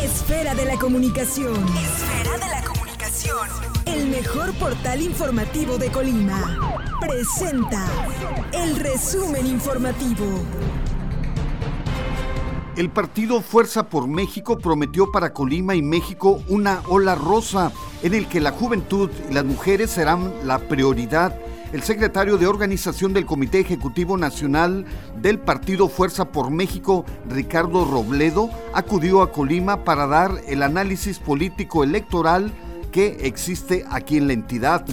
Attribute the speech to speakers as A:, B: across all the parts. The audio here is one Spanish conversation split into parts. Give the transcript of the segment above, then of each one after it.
A: Esfera de la comunicación.
B: Esfera de la comunicación.
A: El mejor portal informativo de Colima. Presenta el resumen informativo.
C: El partido Fuerza por México prometió para Colima y México una ola rosa en el que la juventud y las mujeres serán la prioridad. El secretario de organización del Comité Ejecutivo Nacional del Partido Fuerza por México, Ricardo Robledo, acudió a Colima para dar el análisis político electoral que existe aquí en la entidad.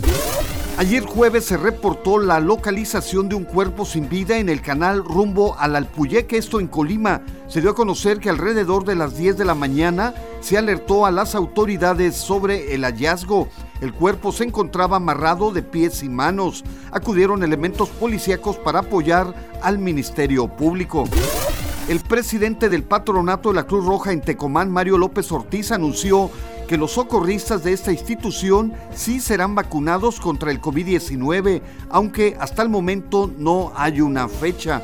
C: Ayer jueves se reportó la localización de un cuerpo sin vida en el canal rumbo al Alpuyeque, esto en Colima. Se dio a conocer que alrededor de las 10 de la mañana se alertó a las autoridades sobre el hallazgo. El cuerpo se encontraba amarrado de pies y manos. Acudieron elementos policíacos para apoyar al Ministerio Público. El presidente del patronato de la Cruz Roja en Tecomán, Mario López Ortiz, anunció que los socorristas de esta institución sí serán vacunados contra el COVID-19, aunque hasta el momento no hay una fecha.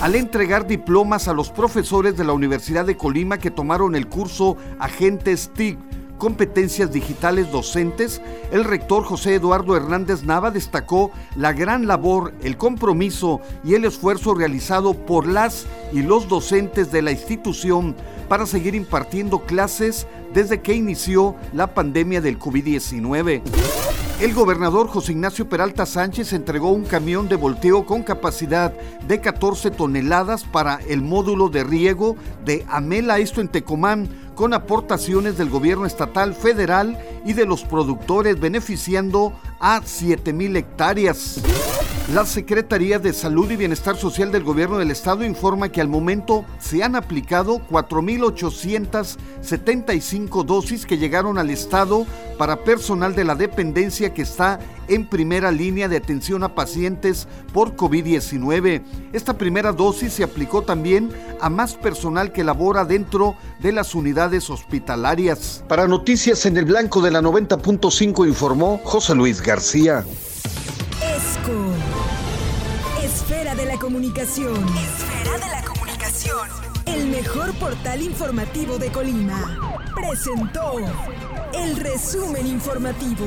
C: Al entregar diplomas a los profesores de la Universidad de Colima que tomaron el curso Agentes TIC, competencias digitales docentes, el rector José Eduardo Hernández Nava destacó la gran labor, el compromiso y el esfuerzo realizado por las y los docentes de la institución para seguir impartiendo clases desde que inició la pandemia del COVID-19. El gobernador José Ignacio Peralta Sánchez entregó un camión de volteo con capacidad de 14 toneladas para el módulo de riego de Amela, esto en Tecomán, con aportaciones del gobierno estatal, federal y de los productores, beneficiando a 7 mil hectáreas. La Secretaría de Salud y Bienestar Social del Gobierno del Estado informa que al momento se han aplicado 4.875 dosis que llegaron al Estado para personal de la dependencia que está en primera línea de atención a pacientes por COVID-19. Esta primera dosis se aplicó también a más personal que labora dentro de las unidades hospitalarias. Para Noticias en el Blanco de la 90.5 informó José Luis García.
A: Esfera de la comunicación.
B: Esfera de la comunicación.
A: El mejor portal informativo de Colima. Presentó el resumen informativo.